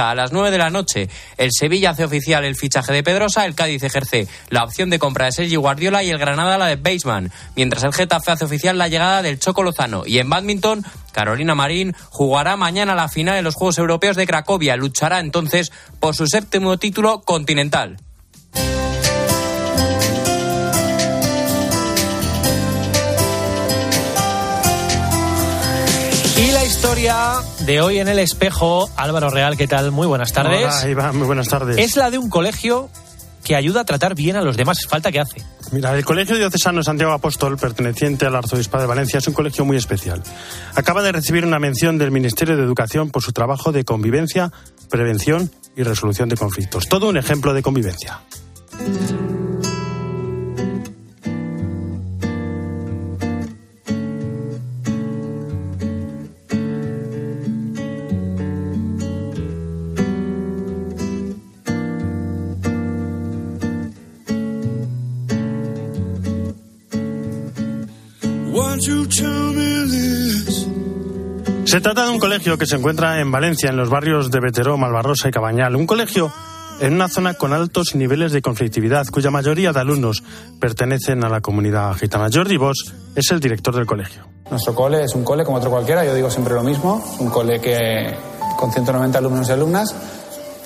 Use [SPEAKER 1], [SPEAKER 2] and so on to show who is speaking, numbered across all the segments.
[SPEAKER 1] A las 9 de la noche, el Sevilla hace oficial el fichaje de Pedrosa, el Cádiz ejerce la opción de compra de Sergi Guardiola y el Granada la de Baseman, mientras el Getafe hace oficial la llegada del Choco Lozano. Y en badminton, Carolina Marín jugará mañana la final de los Juegos Europeos de Cracovia. Luchará entonces por su séptimo título continental.
[SPEAKER 2] Historia de hoy en el espejo, Álvaro Real, ¿qué tal? Muy buenas tardes.
[SPEAKER 3] Hola, Iván, muy buenas tardes.
[SPEAKER 2] Es la de un colegio que ayuda a tratar bien a los demás. Falta que hace.
[SPEAKER 3] Mira, el Colegio Diocesano Santiago Apóstol, perteneciente al Arzobispado de Valencia, es un colegio muy especial. Acaba de recibir una mención del Ministerio de Educación por su trabajo de convivencia, prevención y resolución de conflictos. Todo un ejemplo de convivencia. Se trata de un colegio que se encuentra en Valencia, en los barrios de Veteró, Malvarrosa y Cabañal. Un colegio en una zona con altos niveles de conflictividad, cuya mayoría de alumnos pertenecen a la comunidad gitana. Jordi Bosch es el director del colegio.
[SPEAKER 4] Nuestro cole es un cole como otro cualquiera, yo digo siempre lo mismo, un cole que con 190 alumnos y alumnas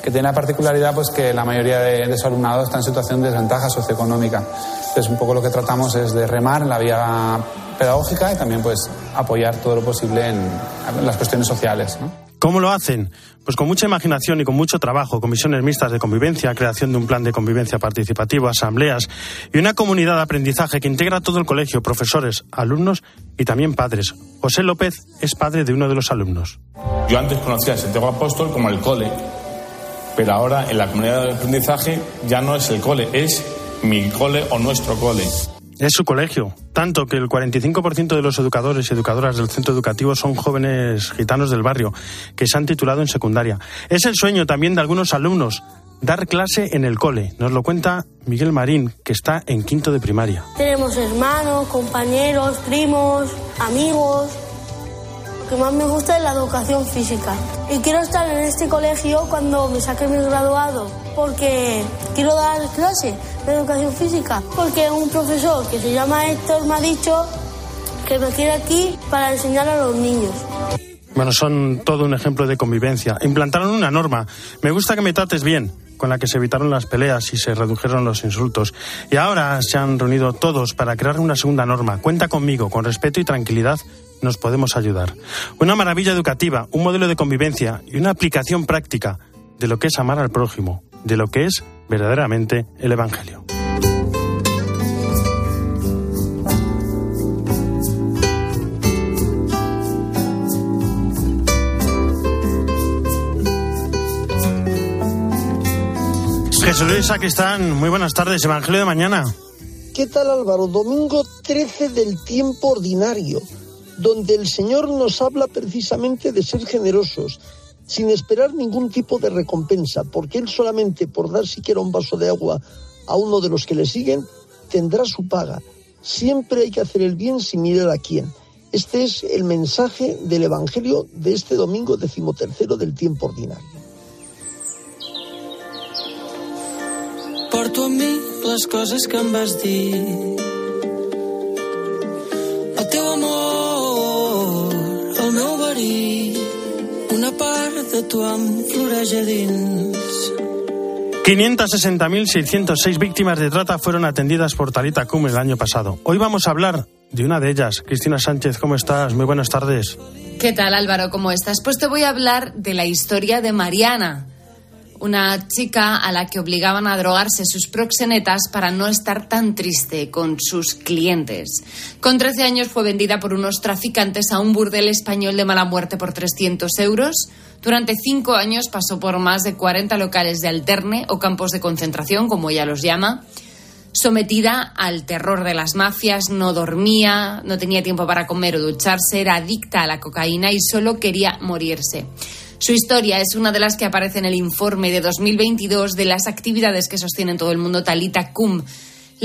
[SPEAKER 4] que tiene la particularidad pues que la mayoría de, de su alumnado está en situación de desventaja socioeconómica. Entonces un poco lo que tratamos es de remar en la vía pedagógica y también pues apoyar todo lo posible en, en las cuestiones sociales. ¿no?
[SPEAKER 3] ¿Cómo lo hacen? Pues con mucha imaginación y con mucho trabajo, comisiones mixtas de convivencia, creación de un plan de convivencia participativo, asambleas y una comunidad de aprendizaje que integra todo el colegio, profesores, alumnos y también padres. José López es padre de uno de los alumnos.
[SPEAKER 5] Yo antes conocía a Santiago Apóstol como el cole, pero ahora en la comunidad de aprendizaje ya no es el cole, es mi cole o nuestro cole.
[SPEAKER 3] Es su colegio, tanto que el 45% de los educadores y educadoras del centro educativo son jóvenes gitanos del barrio, que se han titulado en secundaria. Es el sueño también de algunos alumnos, dar clase en el cole. Nos lo cuenta Miguel Marín, que está en quinto de primaria.
[SPEAKER 6] Tenemos hermanos, compañeros, primos, amigos. Que más me gusta es la educación física. Y quiero estar en este colegio cuando me saque mi graduado, porque quiero dar clase de educación física, porque un profesor que se llama Héctor me ha dicho que me quiere aquí para enseñar a los niños.
[SPEAKER 3] Bueno, son todo un ejemplo de convivencia. Implantaron una norma. Me gusta que me trates bien, con la que se evitaron las peleas y se redujeron los insultos. Y ahora se han reunido todos para crear una segunda norma. Cuenta conmigo, con respeto y tranquilidad nos podemos ayudar. Una maravilla educativa, un modelo de convivencia y una aplicación práctica de lo que es amar al prójimo, de lo que es verdaderamente el Evangelio. Jesús Luis Sacristán, muy buenas tardes, Evangelio de mañana.
[SPEAKER 7] ¿Qué tal Álvaro? Domingo 13 del tiempo ordinario, donde el Señor nos habla precisamente de ser generosos, sin esperar ningún tipo de recompensa, porque Él solamente por dar siquiera un vaso de agua a uno de los que le siguen, tendrá su paga. Siempre hay que hacer el bien sin mirar a quién. Este es el mensaje del Evangelio de este domingo decimotercero del tiempo ordinario.
[SPEAKER 8] Que. Tu em floreix a dins.
[SPEAKER 3] 560.606 víctimas de trata fueron atendidas por Talita Cum el año pasado. Hoy vamos a hablar de una de ellas. Cristina Sánchez, ¿cómo estás? Muy buenas tardes.
[SPEAKER 9] ¿Qué tal Álvaro? ¿Cómo estás? Pues te voy a hablar de la historia de Mariana, una chica a la que obligaban a drogarse sus proxenetas para no estar tan triste con sus clientes. Con 13 años fue vendida por unos traficantes a un burdel español de mala muerte por 300 euros. Durante cinco años pasó por más de 40 locales de alterne o campos de concentración, como ella los llama. Sometida al terror de las mafias, no dormía, no tenía tiempo para comer o ducharse, era adicta a la cocaína y solo quería morirse. Su historia es una de las que aparece en el informe de 2022 de las actividades que sostiene en todo el mundo Talita Cum.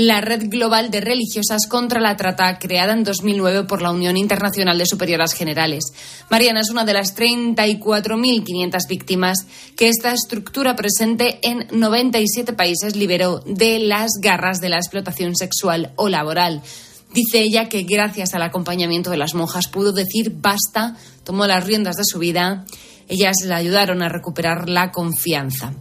[SPEAKER 9] La Red Global de Religiosas contra la Trata, creada en 2009 por la Unión Internacional de Superioras Generales. Mariana es una de las 34.500 víctimas que esta estructura presente en 97 países liberó de las garras de la explotación sexual o laboral. Dice ella que gracias al acompañamiento de las monjas pudo decir basta, tomó las riendas de su vida. Ellas le ayudaron a recuperar la confianza.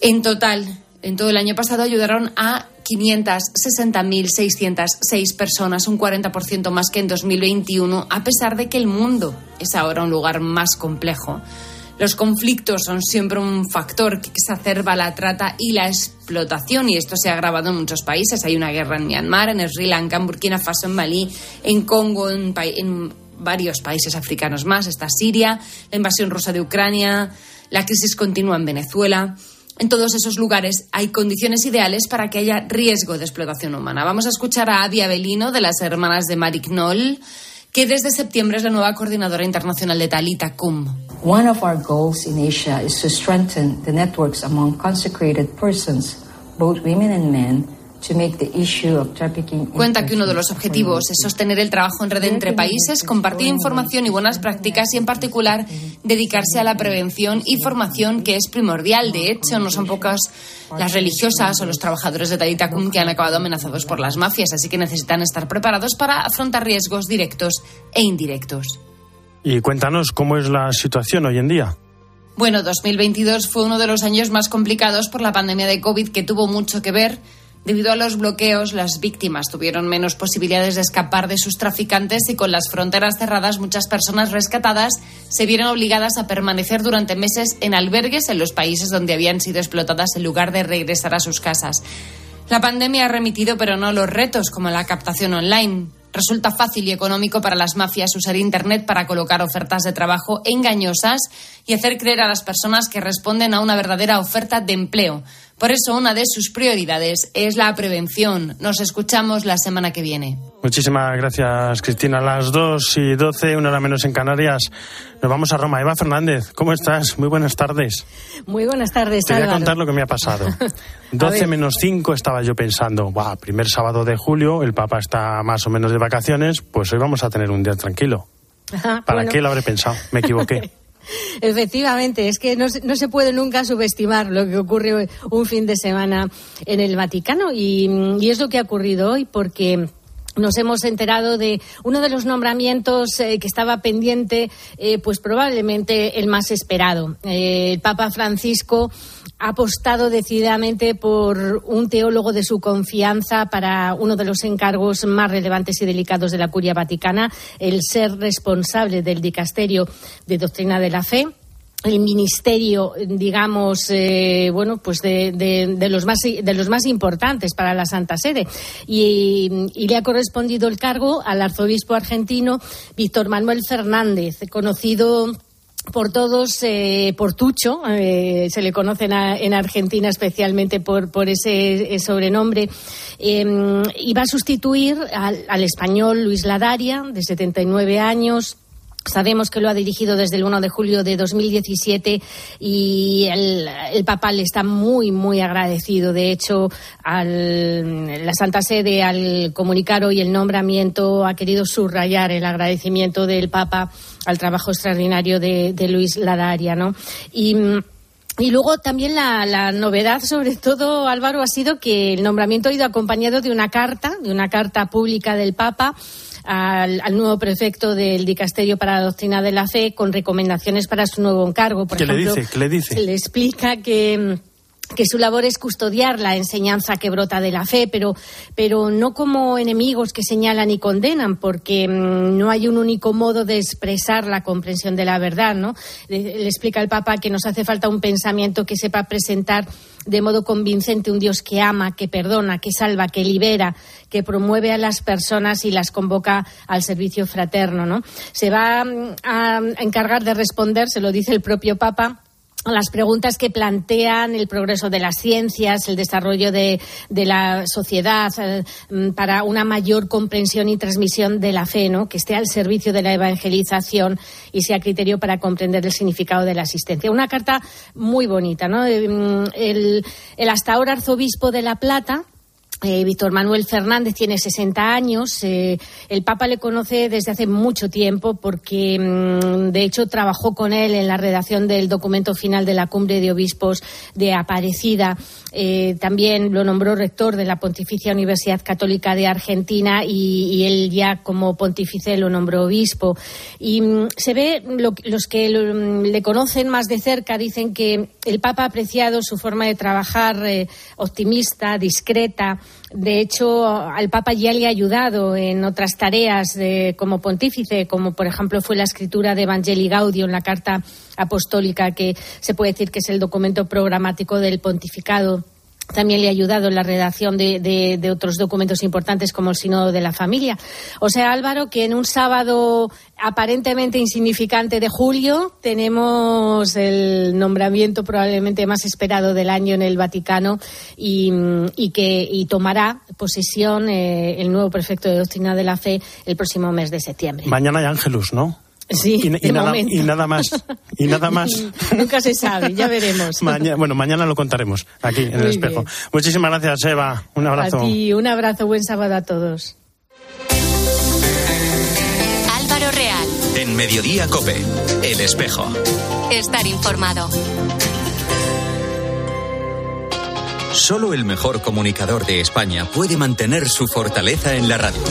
[SPEAKER 9] En total, en todo el año pasado ayudaron a 560.606 personas, un 40% más que en 2021, a pesar de que el mundo es ahora un lugar más complejo. Los conflictos son siempre un factor que exacerba la trata y la explotación y esto se ha agravado en muchos países. Hay una guerra en Myanmar, en Sri Lanka, en Burkina Faso, en Malí, en Congo, en, en varios países africanos más. Está Siria, la invasión rusa de Ucrania, la crisis continúa en Venezuela. En todos esos lugares hay condiciones ideales para que haya riesgo de explotación humana. Vamos a escuchar a Abby Avelino de las hermanas de Marignol que desde septiembre es la nueva coordinadora internacional de Talita Kum.
[SPEAKER 10] One of our goals in Asia is to strengthen the networks among consecrated persons, both women and men,
[SPEAKER 9] Cuenta que uno de los objetivos es sostener el trabajo en red entre países, compartir información y buenas prácticas y, en particular, dedicarse a la prevención y formación, que es primordial. De hecho, no son pocas las religiosas o los trabajadores de Talita que han acabado amenazados por las mafias, así que necesitan estar preparados para afrontar riesgos directos e indirectos.
[SPEAKER 3] Y cuéntanos cómo es la situación hoy en día.
[SPEAKER 9] Bueno, 2022 fue uno de los años más complicados por la pandemia de COVID que tuvo mucho que ver Debido a los bloqueos, las víctimas tuvieron menos posibilidades de escapar de sus traficantes y con las fronteras cerradas, muchas personas rescatadas se vieron obligadas a permanecer durante meses en albergues en los países donde habían sido explotadas en lugar de regresar a sus casas. La pandemia ha remitido, pero no los retos como la captación online. Resulta fácil y económico para las mafias usar Internet para colocar ofertas de trabajo engañosas y hacer creer a las personas que responden a una verdadera oferta de empleo. Por eso una de sus prioridades es la prevención. Nos escuchamos la semana que viene.
[SPEAKER 3] Muchísimas gracias, Cristina. A las 2 y 12, una hora menos en Canarias, nos vamos a Roma. Eva Fernández, ¿cómo estás? Muy buenas tardes.
[SPEAKER 11] Muy buenas tardes,
[SPEAKER 3] Te voy a contar lo que me ha pasado. 12 menos 5 estaba yo pensando, wow, primer sábado de julio, el Papa está más o menos de vacaciones, pues hoy vamos a tener un día tranquilo. ¿Para qué lo habré pensado? Me equivoqué.
[SPEAKER 11] Efectivamente, es que no, se puede nunca subestimar lo que ocurre un fin de semana en el Vaticano y, es lo que ha ocurrido hoy porque nos hemos enterado de uno de los nombramientos eh, que estaba pendiente, eh, pues probablemente el más esperado. Eh, el Papa Francisco ha apostado decididamente por un teólogo de su confianza para uno de los encargos más relevantes y delicados de la curia vaticana, el ser responsable del dicasterio de doctrina de la fe el ministerio, digamos, eh, bueno, pues de, los más de los más importantes para la Santa Sede. Y, le ha correspondido el cargo al arzobispo argentino Víctor Manuel Fernández, conocido por todos, eh, por Tucho, eh, se le conocen en Argentina especialmente por, por ese eh, sobrenombre, y va a sustituir al, al español Luis Ladaria, de 79 años, Sabemos que lo ha dirigido desde el 1 de julio de 2017 y el, el Papa le está muy, muy agradecido. De hecho, al, la Santa Sede, al comunicar hoy el nombramiento, ha querido subrayar el agradecimiento del Papa al trabajo extraordinario de, Luis Ladaria. ¿no? Y. Luego también la, la, novedad, sobre todo, Álvaro, ha sido que el nombramiento ha ido acompañado de una carta, de una carta pública del Papa, al, nuevo prefecto del Dicasterio para la Doctrina de la Fe con recomendaciones para su nuevo encargo.
[SPEAKER 3] Por ¿Qué le dice? ¿Qué le dice?
[SPEAKER 11] Le explica que que su labor es custodiar la enseñanza que brota de la fe, pero, pero no como enemigos que señalan y condenan, porque mm, no hay un único modo de expresar la comprensión de la verdad, ¿no? Le, explica el Papa que nos hace falta un pensamiento que sepa presentar de modo convincente un Dios que ama, que perdona, que salva, que libera, que promueve a las personas y las convoca al servicio fraterno, ¿no? Se va mm, a encargar de responder, se lo dice el propio Papa, las preguntas que plantean el progreso de las ciencias, el desarrollo de, la sociedad eh, mm, para una mayor comprensión y transmisión de la fe, ¿no? que esté al servicio de la evangelización y sea criterio para comprender el significado de la asistencia. Una carta muy bonita. ¿no? Eh, mm, el hasta ahora arzobispo de La Plata, eh, Víctor Manuel Fernández tiene 60 años. Eh, el Papa le conoce desde hace mucho tiempo porque, mm, de hecho, trabajó con él en la redacción del documento final de la Cumbre de Obispos de Aparecida. Eh, también lo nombró rector de la Pontificia Universidad Católica de Argentina y, él ya como pontífice lo nombró obispo. Y mm, se ve, los que mm, le conocen más de cerca dicen que el Papa ha apreciado su forma de trabajar optimista, discreta, de hecho, al Papa ya le ha ayudado en otras tareas de, como pontífice, como por ejemplo fue la escritura de Evangelii Gaudio en la Carta Apostólica, que se puede decir que es el documento programático del pontificado también le ha ayudado en la redacción de, otros documentos importantes como el Sínodo de la Familia. O sea, Álvaro, que en un sábado aparentemente insignificante de julio tenemos el nombramiento probablemente más esperado del año en el Vaticano y, que tomará posesión eh, el nuevo prefecto de Doctrina de la Fe el próximo mes de septiembre.
[SPEAKER 3] Mañana hay Ángelus, ¿no?
[SPEAKER 11] Sí,
[SPEAKER 3] y, nada, y, nada, más. Y nada más.
[SPEAKER 11] Nunca se sabe, ya veremos.
[SPEAKER 3] bueno, mañana lo contaremos aquí en el espejo. Muchísimas gracias, Eva. Un abrazo.
[SPEAKER 11] y un abrazo, buen sábado a todos.
[SPEAKER 12] Álvaro Real.
[SPEAKER 13] En Mediodía Cope, el espejo.
[SPEAKER 12] Estar informado.
[SPEAKER 13] Solo el mejor comunicador de España puede mantener su fortaleza en la radio.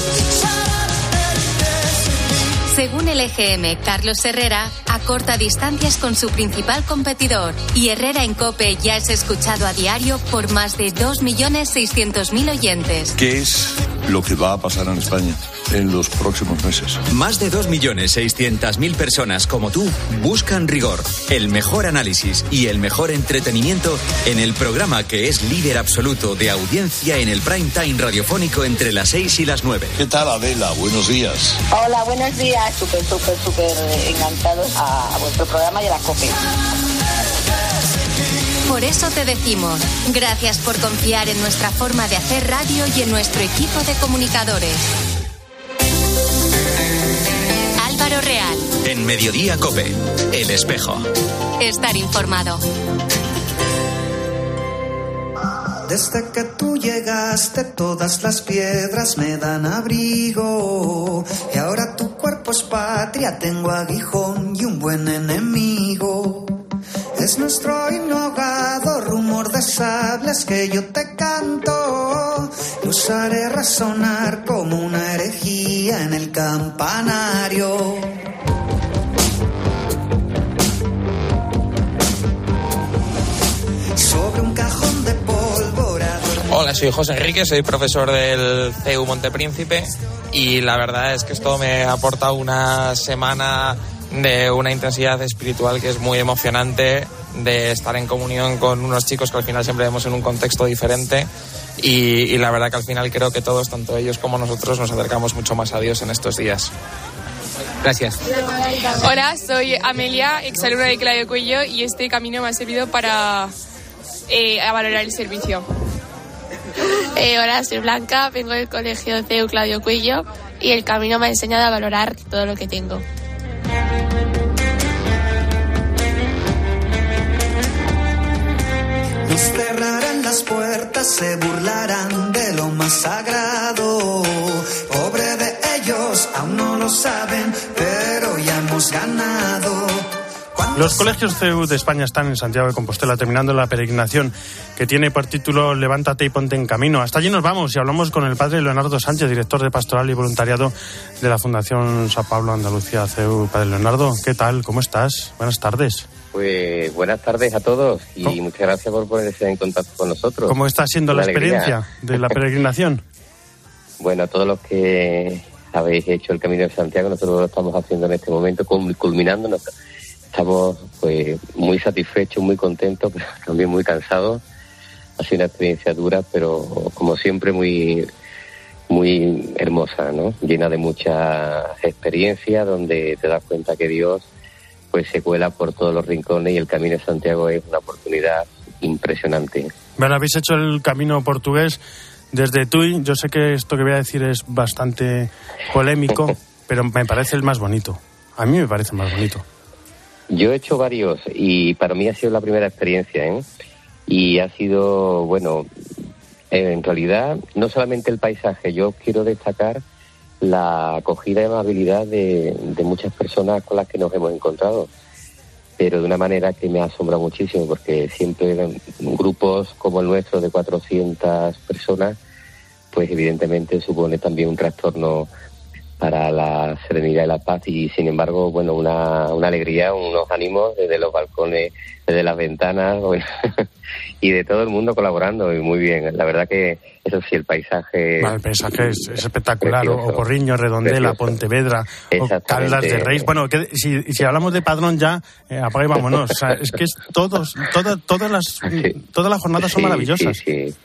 [SPEAKER 12] Según el EGM, Carlos Herrera acorta distancias con su principal competidor y Herrera en Cope ya es escuchado a diario por más de 2.600.000 oyentes.
[SPEAKER 14] ¿Qué es lo que va a pasar en España? En los próximos meses.
[SPEAKER 13] Más de 2.600.000 personas como tú buscan rigor, el mejor análisis y el mejor entretenimiento en el programa que es líder absoluto de audiencia en el prime time radiofónico entre las 6 y las 9.
[SPEAKER 14] ¿Qué tal Adela? Buenos días.
[SPEAKER 15] Hola, buenos días. Súper, súper, súper encantados a vuestro programa y a la COPE.
[SPEAKER 12] Por eso te decimos, gracias por confiar en nuestra forma de hacer radio y en nuestro equipo de comunicadores. Real.
[SPEAKER 13] En Mediodía Cope, El Espejo.
[SPEAKER 12] Estar informado.
[SPEAKER 16] Desde que tú llegaste todas las piedras me dan abrigo y ahora tu cuerpo es patria, tengo aguijón y un buen enemigo. Es nuestro inhogado rumor de sables que yo te canto. Los haré resonar como una herejía en el campanario. Sobre un cajón de pólvora.
[SPEAKER 17] Hola, soy José Enrique, soy profesor del CEU Montepríncipe y la verdad es que esto me aporta una semana de una intensidad espiritual que es muy emocionante, de estar en comunión con unos chicos que al final siempre vemos en un contexto diferente y, la verdad que al final creo que todos, tanto ellos como nosotros, nos acercamos mucho más a Dios en estos días.
[SPEAKER 1] Gracias.
[SPEAKER 18] Hola, soy Amelia, exalumna de Claudio Cuello y este camino me ha servido para eh, valorar el servicio.
[SPEAKER 19] Eh, hola, soy Blanca, vengo del colegio de Claudio Cuello y el camino me ha enseñado a valorar todo lo que tengo.
[SPEAKER 16] Puertas, se burlarán de lo más sagrado. Pobre de ellos, aún no lo saben, pero ya hemos ganado.
[SPEAKER 3] Los colegios CEU de España están en Santiago de Compostela terminando la peregrinación que tiene por título Levántate y ponte en camino. Hasta allí nos vamos y hablamos con el padre Leonardo Sánchez, director de Pastoral y Voluntariado de la Fundación San Pablo Andalucía CEU. Padre Leonardo, ¿qué tal? ¿Cómo estás? Buenas tardes.
[SPEAKER 20] Pues buenas tardes a todos y muchas gracias por ponerse en contacto con nosotros.
[SPEAKER 3] ¿Cómo está siendo la experiencia de la peregrinación?
[SPEAKER 20] bueno, a todos los que habéis hecho el Camino de Santiago, nosotros lo estamos haciendo en este momento, culminando estamos pues muy satisfechos, muy contentos, pero también muy cansados. Ha sido una experiencia dura, pero como siempre muy muy hermosa, ¿no? Llena de mucha experiencia, donde te das cuenta que Dios pues se cuela por todos los rincones y el Camino de Santiago es una oportunidad impresionante.
[SPEAKER 3] Bueno, habéis hecho el camino portugués desde Tui. Yo sé que esto que voy a decir es bastante polémico, pero me parece el más bonito. A mí me parece el más bonito.
[SPEAKER 20] Yo he hecho varios y para mí ha sido la primera experiencia, ¿eh? Y ha sido, bueno, en realidad, no solamente el paisaje, yo quiero destacar la acogida y amabilidad de, de muchas personas con las que nos hemos encontrado, pero de una manera que me asombra muchísimo, porque siempre grupos como el nuestro de 400 personas, pues evidentemente supone también un trastorno para la serenidad y la paz y sin embargo, bueno, una, una alegría, unos ánimos desde los balcones, desde las ventanas bueno, y de todo el mundo colaborando y muy bien. La verdad que eso sí, el paisaje...
[SPEAKER 3] Bueno, el paisaje es, es espectacular, o, o Porriño, Redondela,
[SPEAKER 20] Precioso.
[SPEAKER 3] Pontevedra, o Caldas de Reis. Bueno, que, si, si hablamos de Padrón ya, eh, apaga y vámonos. O sea, es que es todos, todas, todas las, todas las jornadas son
[SPEAKER 20] Sí,
[SPEAKER 3] maravillosas.
[SPEAKER 20] Sí, sí.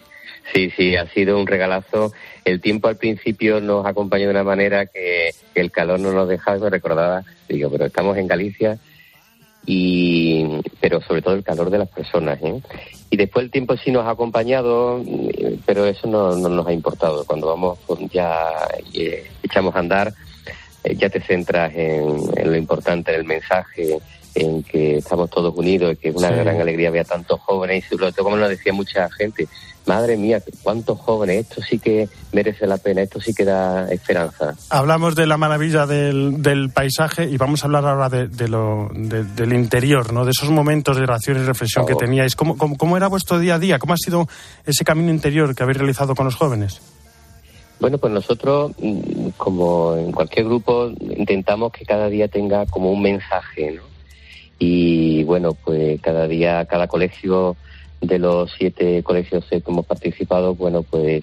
[SPEAKER 20] Sí, sí, ha sido un regalazo. El tiempo al principio nos acompañó de una manera que, que el calor no nos dejaba, me recordaba, digo, pero estamos en Galicia y pero sobre todo el calor de las personas ¿eh? y después el tiempo sí nos ha acompañado pero eso no, no nos ha importado cuando vamos pues, ya eh, echamos a andar eh, ya te centras en, en lo importante en el mensaje en que estamos todos unidos y que es una
[SPEAKER 3] Sí.
[SPEAKER 20] gran alegría ver a tantos jóvenes y sobre todo como nos decía mucha gente madre mía cuántos jóvenes esto sí que merece la pena esto sí que da esperanza
[SPEAKER 3] Hablamos de la maravilla del, del paisaje y vamos a hablar ahora de, de lo, de- del interior, ¿no? De esos momentos de oración y reflexión que teníais. ¿Cómo, cómo, cómo era vuestro día a día? ¿Cómo ha sido ese camino interior que habéis realizado con los jóvenes?
[SPEAKER 20] Bueno, pues nosotros, mm, como en cualquier grupo, intentamos que cada día tenga como un mensaje, ¿no? Y bueno, pues cada día, cada colegio de los siete colegios que hemos participado, bueno, pues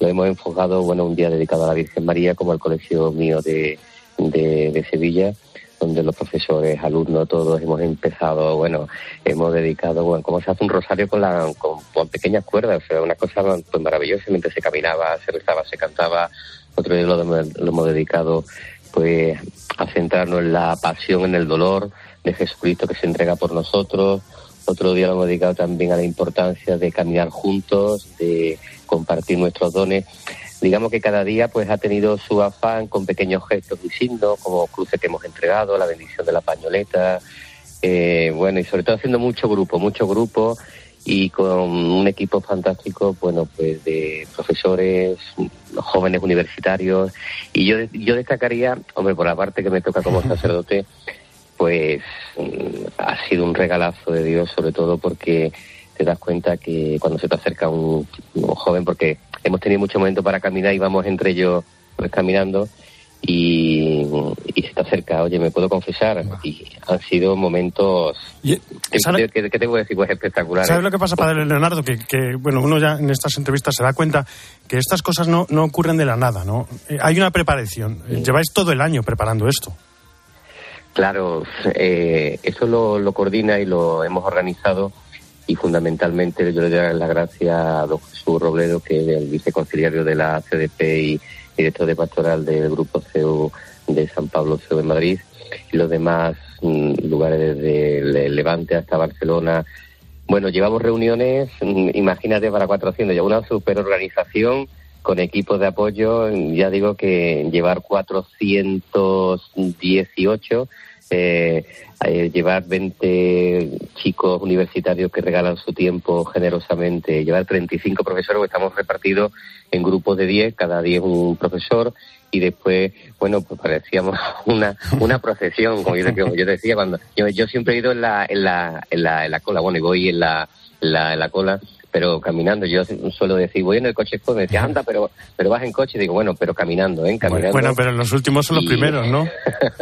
[SPEAKER 20] lo hemos enfocado, bueno, un día dedicado a la Virgen María, como el colegio mío de, de, Sevilla, donde los profesores, alumnos, todos hemos empezado, bueno, hemos dedicado, bueno, cómo se hace un rosario con, la, con, pequeñas cuerdas, o sea, una cosa pues, maravillosa, mientras se caminaba, se rezaba, se cantaba, otro día lo, lo hemos dedicado, pues, a centrarnos en la pasión, en el dolor de Jesucristo que se entrega por nosotros, otro hemos dedicado también a la importancia de caminar juntos, de compartir nuestros dones. Digamos que cada día pues ha tenido su afán con pequeños gestos y signos, como cruces que hemos entregado, la bendición de la pañoleta, eh, bueno, y sobre todo haciendo mucho grupo, mucho grupo y con un equipo fantástico, bueno, pues de profesores, jóvenes universitarios. Y yo, yo destacaría, hombre, por la parte que me toca como sacerdote, pues mm, ha sido un regalazo de Dios, sobre todo porque te das cuenta que cuando se te acerca un, un joven, porque hemos tenido mucho momento para caminar y vamos entre ellos pues caminando y, y se te acerca, oye, ¿me puedo confesar? Y han sido momentos, ¿qué, qué- qué te voy a decir? Pues espectaculares.
[SPEAKER 3] ¿Sabes lo que pasa, Padre Leonardo? Que, que, bueno, uno ya en estas entrevistas se da cuenta que estas cosas no, no ocurren de la nada, ¿no? Eh, hay una preparación. Lleváis todo el año preparando esto.
[SPEAKER 20] Claro, eh, eso lo, lo coordina y lo hemos organizado y fundamentalmente yo le doy las gracias a don Jesús Robledo, que es el viceconciliario de la CDP y director de pastoral del Grupo CEU de San Pablo CEU de Madrid y los demás mm, lugares desde Le- Levante hasta Barcelona. Bueno, llevamos reuniones, mm, imagínate, para 400, ya una superorganización con equipos de apoyo, ya digo que llevar 418, eh, eh, llevar 20 chicos universitarios que regalan su tiempo generosamente, llevar 35 profesores, estamos repartidos en grupos de 10, cada 10 un profesor, y después, bueno, pues parecíamos una, una procesión, como yo, decía, cuando yo, yo siempre he ido en la, en la, en la, en la cola, bueno, y voy en la, en la, en la cola, pero caminando, yo suelo decir, voy en el coche, pues me decía, anda, pero, pero vas en coche, digo, bueno, pero caminando, ¿eh? Caminando.
[SPEAKER 3] Bueno, pero los últimos son los
[SPEAKER 20] Y-
[SPEAKER 3] primeros, ¿no?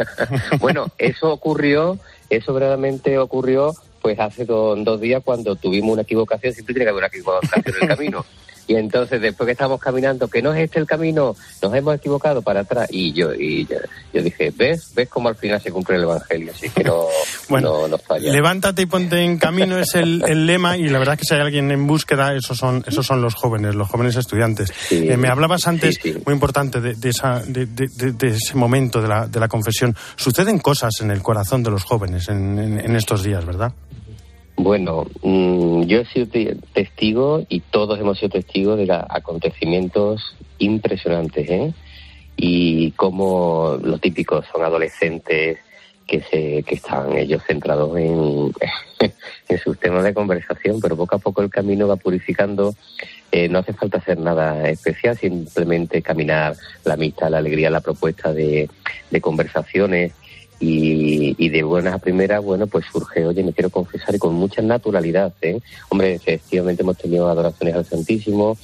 [SPEAKER 20] Bueno, eso ocurrió, eso verdaderamente ocurrió pues hace do- dos días cuando tuvimos una equivocación, siempre tiene que haber una equivocación en el camino. Y entonces después que estábamos caminando, que no es este el camino, nos hemos equivocado para atrás. Y yo y yo, yo dije, ¿ves? ¿Ves cómo al final se cumple el Evangelio? Así que no, no, no falla.
[SPEAKER 3] Levántate y ponte en camino es el, el lema y la verdad es que si hay alguien en búsqueda, esos son, esos son los jóvenes, los jóvenes estudiantes. Eh, me hablabas antes, muy importante, de, de esa, de, de- de- de ese momento de la, de la confesión. Suceden cosas en el corazón de los jóvenes en, en- en estos días, ¿verdad?
[SPEAKER 20] Bueno, mm, yo he sido te- testigo y todos hemos sido testigos de acontecimientos impresionantes, ¿eh? Y como lo típico son adolescentes que, se, que están ellos centrados en, en sus temas de conversación, pero poco a poco el camino va purificando. Eh, no hace falta hacer nada especial, simplemente caminar la amistad, la alegría, la propuesta de, de conversaciones y, y, de buenas a primeras, bueno, pues surge, oye, me quiero confesar y con mucha naturalidad, ¿eh? Hombre, efectivamente hemos tenido adoraciones al Santísimo,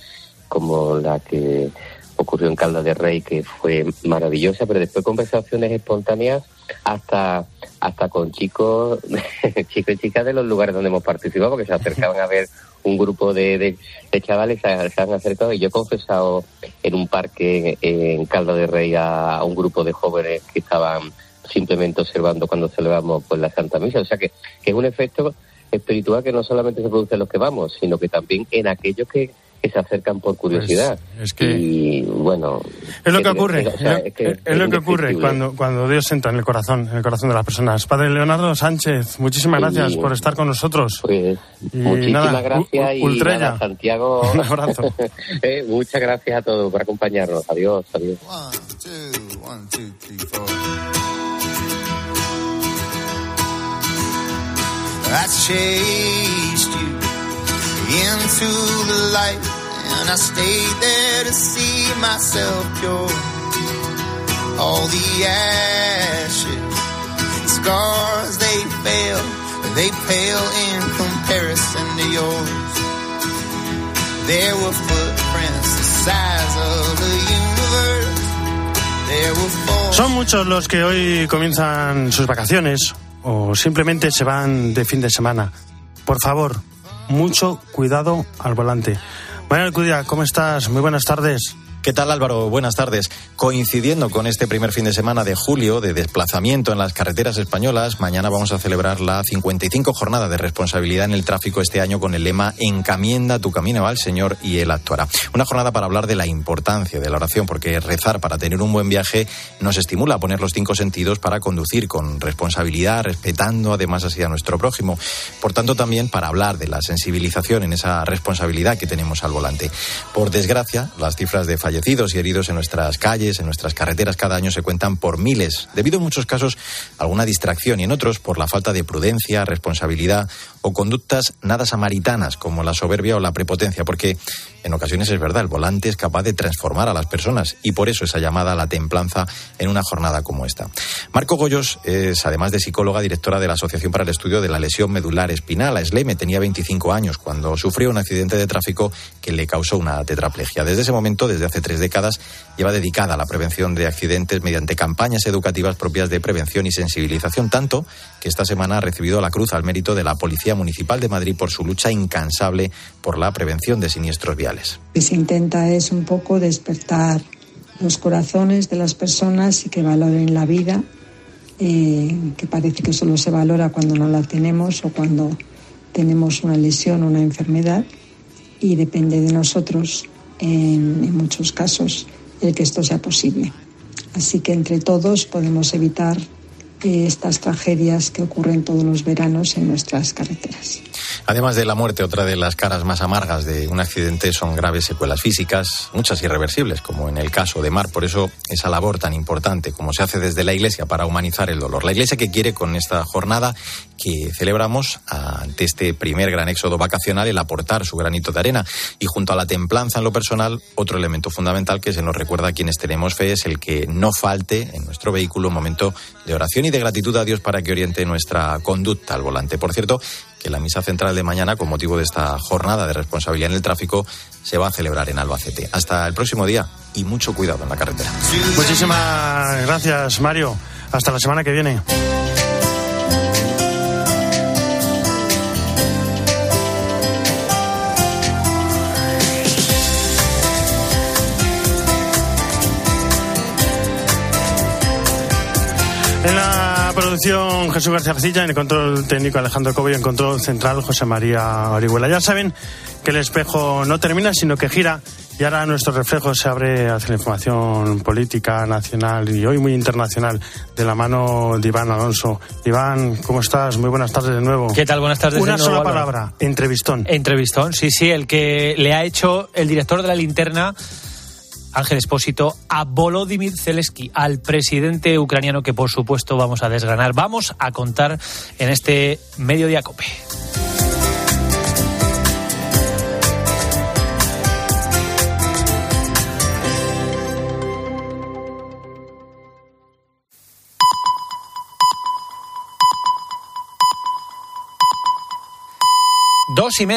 [SPEAKER 20] como la que ocurrió en Calda de Rey, que fue maravillosa, pero después conversaciones espontáneas hasta hasta con chicos, chicos y chicas de los lugares donde hemos participado, porque se acercaban a ver un grupo de, de, chavales, se, han acercado y yo he confesado en un parque en Calda de Rey a un grupo de jóvenes que estaban simplemente observando cuando celebramos pues la Santa Misa. O sea que, que es un efecto espiritual que no solamente se produce en los que vamos, sino que también en aquellos que, que se acercan por curiosidad.
[SPEAKER 3] Pues es que
[SPEAKER 20] y bueno,
[SPEAKER 3] es lo que ocurre, o sea, es, que es, lo que ocurre cuando cuando Dios entra en el corazón, en el corazón de las personas. Padre Leonardo Sánchez, muchísimas gracias por estar con nosotros.
[SPEAKER 20] Pues y muchísimas nada, gracias y nada, Santiago.
[SPEAKER 3] Un abrazo.
[SPEAKER 20] eh, muchas gracias a todos por acompañarnos. Adiós, adiós.
[SPEAKER 16] One, two, one, two, three, I chased you into the light, and I stayed there to see myself pure. All the ashes, scars, they fail, they pale in comparison to yours. There were footprints the size of the universe. There were four.
[SPEAKER 3] Son muchos los que hoy comienzan sus vacaciones o simplemente se van de fin de semana. Por favor, mucho cuidado al volante. Manuel Alcudia, ¿cómo estás? Muy buenas tardes.
[SPEAKER 21] ¿Qué tal Álvaro? Buenas tardes. Coincidiendo con este primer fin de semana de julio de desplazamiento en las carreteras españolas, mañana vamos a celebrar la 55 jornada de responsabilidad en el tráfico este año con el lema Encamienda tu camino al Señor y Él actuará. Una jornada para hablar de la importancia de la oración, porque rezar para tener un buen viaje nos estimula a poner los cinco sentidos para conducir con responsabilidad, respetando además así a nuestro prójimo. Por tanto, también para hablar de la sensibilización en esa responsabilidad que tenemos al volante. Por desgracia, las cifras de y heridos en nuestras calles, en nuestras carreteras cada año se cuentan por miles, debido en muchos casos a alguna distracción y en otros por la falta de prudencia, responsabilidad o conductas nada samaritanas como la soberbia o la prepotencia, porque en ocasiones es verdad, el volante es capaz de transformar a las personas y por eso esa llamada a la templanza en una jornada como esta. Marco Goyos es, además de psicóloga, directora de la Asociación para el Estudio de la Lesión Medular Espinal, ASLEME, tenía 25 años cuando sufrió un accidente de tráfico que le causó una tetraplegia. Desde ese momento, desde hace tres décadas, lleva dedicada a la prevención de accidentes mediante campañas educativas propias de prevención y sensibilización, tanto que esta semana ha recibido la Cruz al mérito de la Policía Municipal de Madrid por su lucha incansable por la prevención de siniestros viales.
[SPEAKER 10] Lo que se intenta es un poco despertar los corazones de las personas y que valoren la vida, eh, que parece que solo se valora cuando no la tenemos o cuando tenemos una lesión o una enfermedad y depende de nosotros en, en muchos casos el que esto sea posible. Así que entre todos podemos evitar estas tragedias que ocurren todos los veranos en nuestras carreteras.
[SPEAKER 21] Además de la muerte, otra de las caras más amargas de un accidente son graves secuelas físicas, muchas irreversibles, como en el caso de Mar. Por eso esa labor tan importante como se hace desde la Iglesia para humanizar el dolor. La Iglesia que quiere con esta jornada que celebramos ante este primer gran éxodo vacacional el aportar su granito de arena. Y junto a la templanza en lo personal, otro elemento fundamental que se nos recuerda a quienes tenemos fe es el que no falte en nuestro vehículo un momento de oración y de gratitud a Dios para que oriente nuestra conducta al volante. Por cierto, que la misa central de mañana, con motivo de esta jornada de responsabilidad en el tráfico, se va a celebrar en Albacete. Hasta el próximo día y mucho cuidado en la carretera.
[SPEAKER 3] Muchísimas gracias, Mario. Hasta la semana que viene. Producción Jesús García Arcilla, en el control técnico Alejandro Cobo y en control central José María Orihuela. Ya saben que el espejo no termina, sino que gira y ahora nuestro reflejo se abre hacia la información política nacional y hoy muy internacional de la mano de Iván Alonso. Iván, ¿cómo estás? Muy buenas tardes de nuevo.
[SPEAKER 2] ¿Qué tal? Buenas tardes
[SPEAKER 3] Una
[SPEAKER 2] de nuevo,
[SPEAKER 3] sola
[SPEAKER 2] Álvaro.
[SPEAKER 3] palabra, entrevistón.
[SPEAKER 2] Entrevistón, sí, sí, el que le ha hecho el director de la linterna Ángel Espósito, a Volodymyr Zelensky, al presidente ucraniano que por supuesto vamos a desgranar, vamos a contar en este Mediodía Cope. Dos y media.